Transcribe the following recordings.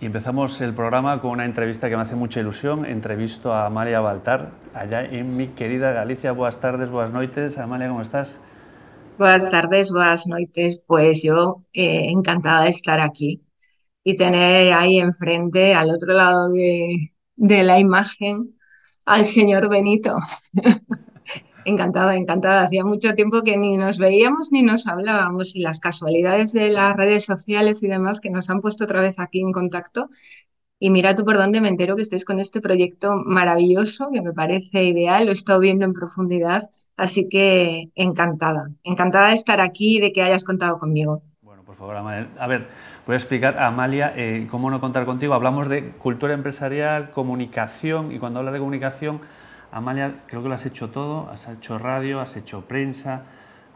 Y empezamos el programa con una entrevista que me hace mucha ilusión. Entrevisto a Amalia Baltar, allá en mi querida Galicia. Buenas tardes, buenas noches. Amalia, ¿cómo estás? Buenas tardes, buenas noches. Pues yo eh, encantada de estar aquí y tener ahí enfrente, al otro lado de, de la imagen, al señor Benito. Encantada, encantada. Hacía mucho tiempo que ni nos veíamos ni nos hablábamos y las casualidades de las redes sociales y demás que nos han puesto otra vez aquí en contacto. Y mira tú por dónde me entero que estés con este proyecto maravilloso que me parece ideal, lo he estado viendo en profundidad, así que encantada, encantada de estar aquí y de que hayas contado conmigo. Bueno, por favor, Amalia. A ver, voy a explicar a Amalia eh, cómo no contar contigo. Hablamos de cultura empresarial, comunicación y cuando hablas de comunicación Amalia, creo que lo has hecho todo, has hecho radio, has hecho prensa,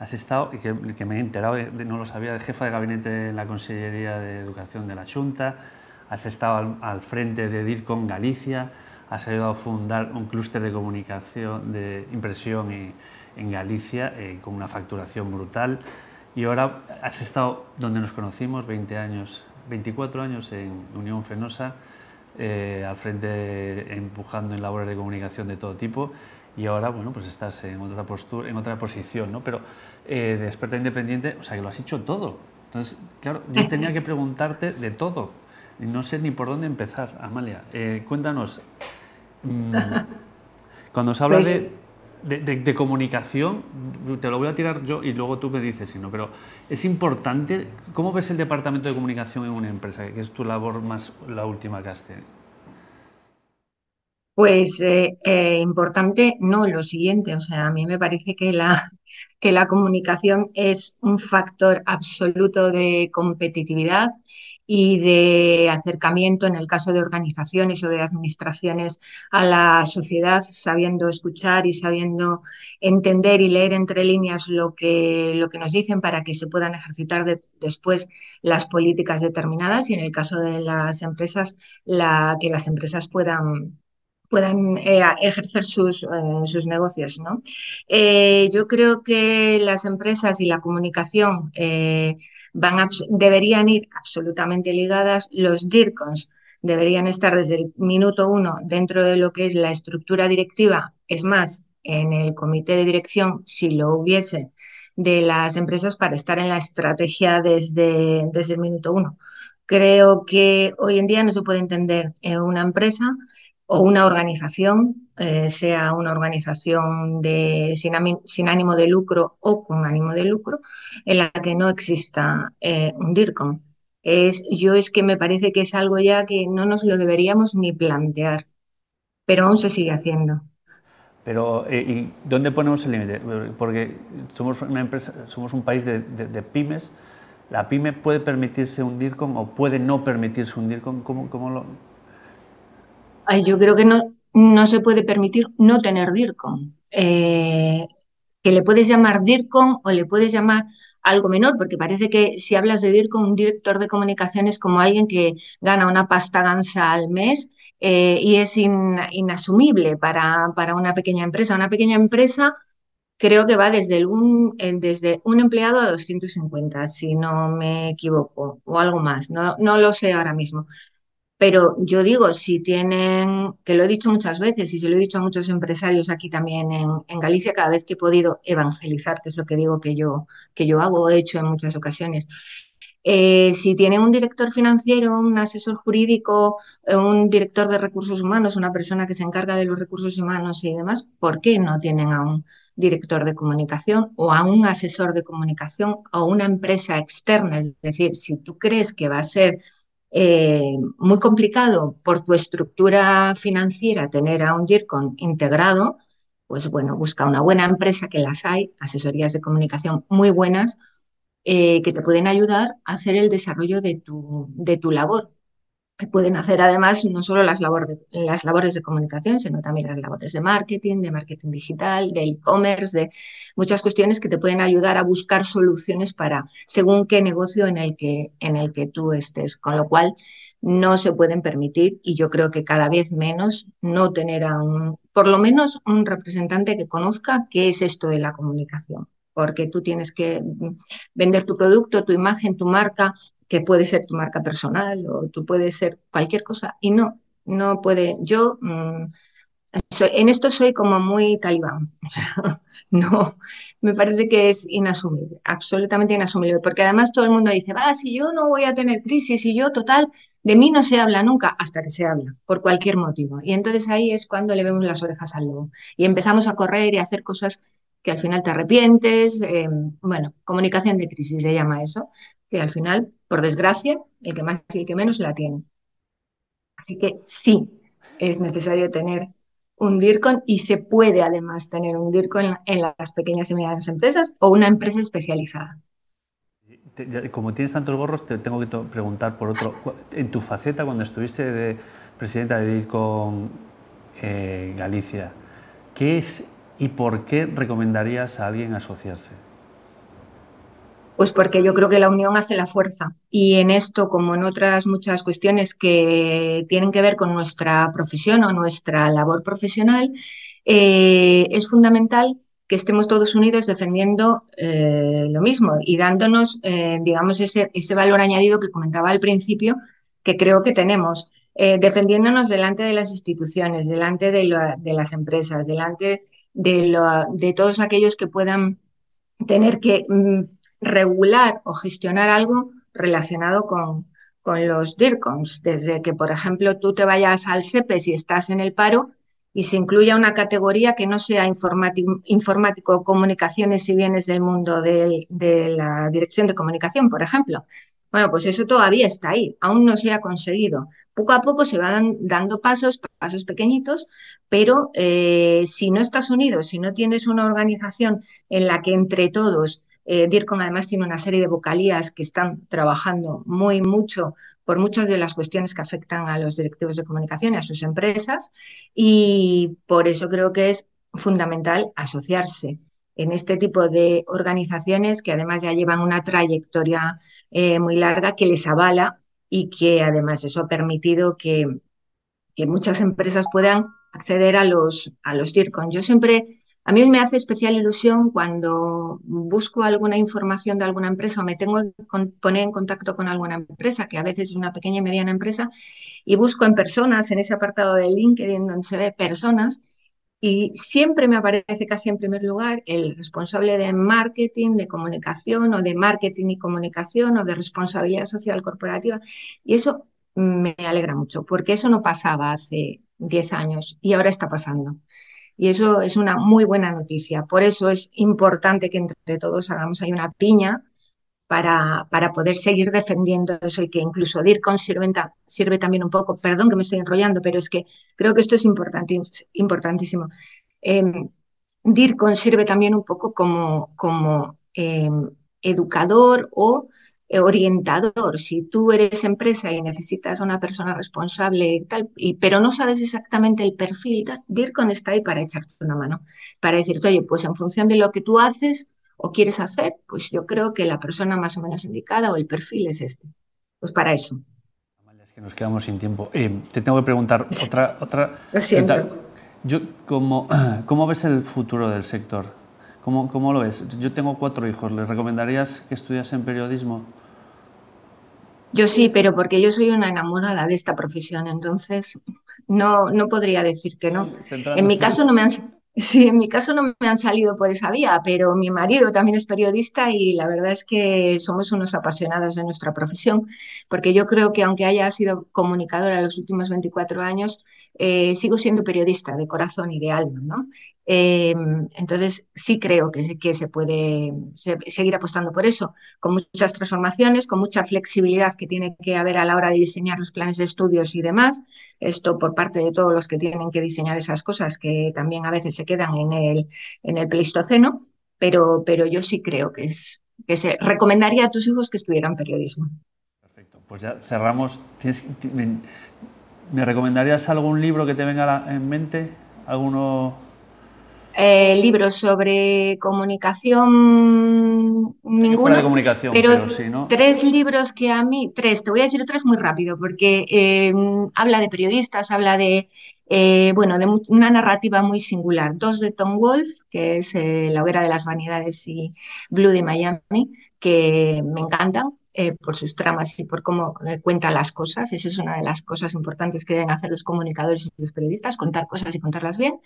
has estado, y que, me he enterado, no lo sabía, de jefa de gabinete en la Consellería de Educación de la Junta, has estado al, frente de DIRCON Galicia, has ayudado a fundar un clúster de comunicación, de impresión en Galicia, eh, con una facturación brutal, y ahora has estado donde nos conocimos, 20 años, 24 años en Unión Fenosa, eh, al frente empujando en labores de comunicación de todo tipo y ahora, bueno, pues estás en otra postura, en otra posición, ¿no? Pero eh, de experta independiente, o sea, que lo has hecho todo. Entonces, claro, yo tenía que preguntarte de todo. Y no sé ni por dónde empezar, Amalia. Eh, cuéntanos, mm, cuando se habla pues de de, comunicación, te lo voy a tirar yo y luego tú me dices si no, pero es importante, ¿cómo ves el departamento de comunicación en una empresa, que es tu labor más, la última que has tenido? Pues eh, eh, importante, no, lo siguiente, o sea, a mí me parece que la, que la comunicación es un factor absoluto de competitividad y de acercamiento en el caso de organizaciones o de administraciones a la sociedad, sabiendo escuchar y sabiendo entender y leer entre líneas lo que, lo que nos dicen para que se puedan ejercitar después las políticas determinadas y en el caso de las empresas, la, que las empresas puedan puedan eh, ejercer sus, eh, sus, negocios. ¿no? Eh, yo creo que las empresas y la comunicación van deberían ir absolutamente ligadas. Los DIRCONs deberían estar desde el minuto uno dentro de lo que es la estructura directiva. Es más, en el comité de dirección, si lo hubiese, de las empresas para estar en la estrategia desde, desde el minuto uno. Creo que hoy en día no se puede entender una empresa o una organización, eh, sea una organización de, sin, ánimo de lucro o con ánimo de lucro, en la que no exista eh, un DIRCOM. Es, yo es que me parece que es algo ya que no nos lo deberíamos ni plantear, pero aún se sigue haciendo. Pero, eh, ¿y dónde ponemos el límite? Porque somos una empresa, somos un país de, pymes. ¿La pyme puede permitirse un DIRCOM o puede no permitirse un DIRCOM? ¿Cómo, cómo lo, yo creo que no, no se puede permitir no tener DIRCOM. Eh, que le puedes llamar DIRCOM o le puedes llamar algo menor, porque parece que si hablas de DIRCOM, un director de comunicaciones como alguien que gana una pasta gansa al mes eh, y es inasumible para, para, una pequeña empresa. Una pequeña empresa creo que va desde un, eh, desde un empleado a 250, si no me equivoco, o algo más, no, no lo sé ahora mismo. Pero yo digo, si tienen, que lo he dicho muchas veces y se lo he dicho a muchos empresarios aquí también en, Galicia, cada vez que he podido evangelizar, que es lo que digo que yo, que yo hago, he hecho en muchas ocasiones. Eh, si tienen un director financiero, un asesor jurídico, eh, un director de recursos humanos, una persona que se encarga de los recursos humanos y demás, ¿por qué no tienen a un director de comunicación o a un asesor de comunicación o una empresa externa? Es decir, si tú crees que va a ser eh, muy complicado por tu estructura financiera tener a un DIRCON integrado, pues bueno, busca una buena empresa que las hay, asesorías de comunicación muy buenas, eh, que te pueden ayudar a hacer el desarrollo de tu, de tu labor pueden hacer además no solo las, labores de, las labores de comunicación, sino también las labores de marketing, de marketing digital, de e-commerce, de muchas cuestiones que te pueden ayudar a buscar soluciones para según qué negocio en el que, en el que tú estés. Con lo cual, no se pueden permitir, y yo creo que cada vez menos, no tener a un, por lo menos un representante que conozca qué es esto de la comunicación porque tú tienes que vender tu producto, tu imagen, tu marca, que puede ser tu marca personal o tú puedes ser cualquier cosa y no, no puede. Yo mm, en esto soy como muy talibán. no, me parece que es inasumible, absolutamente inasumible, porque además todo el mundo dice, va, si yo no voy a tener crisis y yo total, de mí no se habla nunca hasta que se habla, por cualquier motivo. Y entonces ahí es cuando le vemos las orejas al lobo y empezamos a correr y a hacer cosas que al final te arrepientes. Eh, bueno, comunicación de crisis se llama eso, que al final, por desgracia, el que más y el que menos la tiene. Así que sí, es necesario tener un DIRCON y se puede además tener un DIRCON en, las pequeñas y medianas empresas o una empresa especializada. Como tienes tantos gorros, te tengo que preguntar por otro. En tu faceta, cuando estuviste de presidenta de DIRCON eh, Galicia, ¿qué es y por qué recomendarías a alguien asociarse? Pues porque yo creo que la unión hace la fuerza y en esto, como en otras muchas cuestiones que tienen que ver con nuestra profesión o nuestra labor profesional, eh, es fundamental que estemos todos unidos defendiendo eh, lo mismo y dándonos, eh, digamos, ese, valor añadido que comentaba al principio, que creo que tenemos, defendiéndonos delante de las instituciones, delante de, de las empresas, delante de, de, todos aquellos que puedan tener que mm, regular o gestionar algo relacionado con, con los DIRCOMs, desde que, por ejemplo, tú te vayas al SEPE si estás en el paro y se incluya una categoría que no sea informático, informático comunicaciones y bienes del mundo de, de, la dirección de comunicación, por ejemplo. Bueno, pues eso todavía está ahí, aún no se ha conseguido. Poco a poco se van dando pasos, pasos pequeñitos, pero eh, si no estás unido, si no tienes una organización en la que entre todos eh, DIRCOM además tiene una serie de vocalías que están trabajando muy mucho por muchas de las cuestiones que afectan a los directivos de comunicación y a sus empresas y por eso creo que es fundamental asociarse en este tipo de organizaciones que además ya llevan una trayectoria eh, muy larga que les avala y que además eso ha permitido que, que muchas empresas puedan acceder a los, a los DIRCON. Yo siempre a mí me hace especial ilusión cuando busco alguna información de alguna empresa o me tengo que poner en contacto con alguna empresa, que a veces es una pequeña y mediana empresa, y busco en personas, en ese apartado de LinkedIn donde se ve personas, y siempre me aparece casi en primer lugar el responsable de marketing, de comunicación o de marketing y comunicación o de responsabilidad social corporativa. Y eso me alegra mucho, porque eso no pasaba hace 10 años y ahora está pasando. Y eso es una muy buena noticia. Por eso es importante que entre todos hagamos ahí una piña para, para poder seguir defendiendo eso y que incluso DIRCON sirve, sirve también un poco, perdón que me estoy enrollando, pero es que creo que esto es importantísimo. Eh, DIRCON sirve también un poco como, como em, educador o eh, orientador. Si tú eres empresa y necesitas una persona responsable, tal, y, pero no sabes exactamente el perfil, DIRCON está ahí para echarte una mano, para decirte, oye, pues en función de lo que tú haces o quieres hacer, pues yo creo que la persona más o menos indicada o el perfil es este. Pues para eso. Es que nos quedamos sin tiempo. Eh, te tengo que preguntar otra... otra lo siento. Yo, ¿cómo, ¿Cómo ves el futuro del sector? ¿Cómo, ¿Cómo, lo ves? Yo tengo cuatro hijos. ¿Les recomendarías que estudiasen periodismo? Yo sí, pero porque yo soy una enamorada de esta profesión, entonces no, no podría decir que no. En mi caso no me han, sí, en mi caso no me han salido por esa vía, pero mi marido también es periodista y la verdad es que somos unos apasionados de nuestra profesión, porque yo creo que aunque haya sido comunicadora los últimos 24 años, eh, sigo siendo periodista de corazón y de alma, ¿no? Eh, entonces, sí creo que, que se puede seguir apostando por eso, con muchas transformaciones, con mucha flexibilidad que tiene que haber a la hora de diseñar los planes de estudios y demás. Esto por parte de todos los que tienen que diseñar esas cosas, que también a veces se quedan en el, en el Pleistoceno, pero, pero yo sí creo que, es, que se recomendaría a tus hijos que estudiaran periodismo. Perfecto, pues ya cerramos. ¿Me recomendarías algún libro que te venga en mente? ¿Alguno? Eh, libros sobre comunicación, ninguno. De comunicación, pero, sí, ¿no? tres libros que a mí, tres, te voy a decir tres muy rápido, porque eh, habla de periodistas, habla de, eh, bueno, de una narrativa muy singular. Dos de Tom Wolfe, que es La hoguera de las vanidades y Blue de Miami, que me encantan eh, por sus tramas y por cómo eh, cuenta las cosas. Eso es una de las cosas importantes que deben hacer los comunicadores y los periodistas, contar cosas y contarlas bien.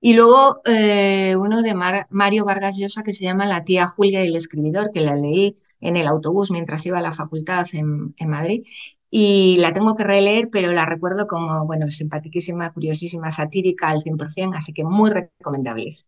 Y luego eh, uno de Mario Vargas Llosa que se llama La tía Julia y el escribidor, que la leí en el autobús mientras iba a la facultad en, en Madrid. Y la tengo que releer, pero la recuerdo como, bueno, simpaticísima, curiosísima, satírica al 100%, así que muy recomendables.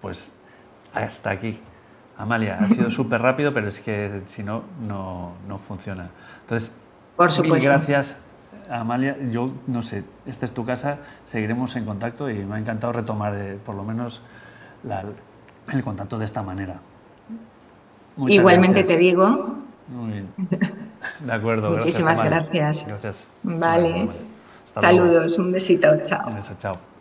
Pues hasta aquí. Amalia, ha sido súper rápido, pero es que si no, no, funciona. Entonces, Por supuesto. mil gracias, Amalia. Yo no sé, esta es tu casa, seguiremos en contacto y me ha encantado retomar eh, por lo menos el contacto de esta manera. Igualmente te digo. Muy bien. De acuerdo. Muchísimas gracias. Gracias. Vale. Saludos, un besito. Chao. Un beso, chao.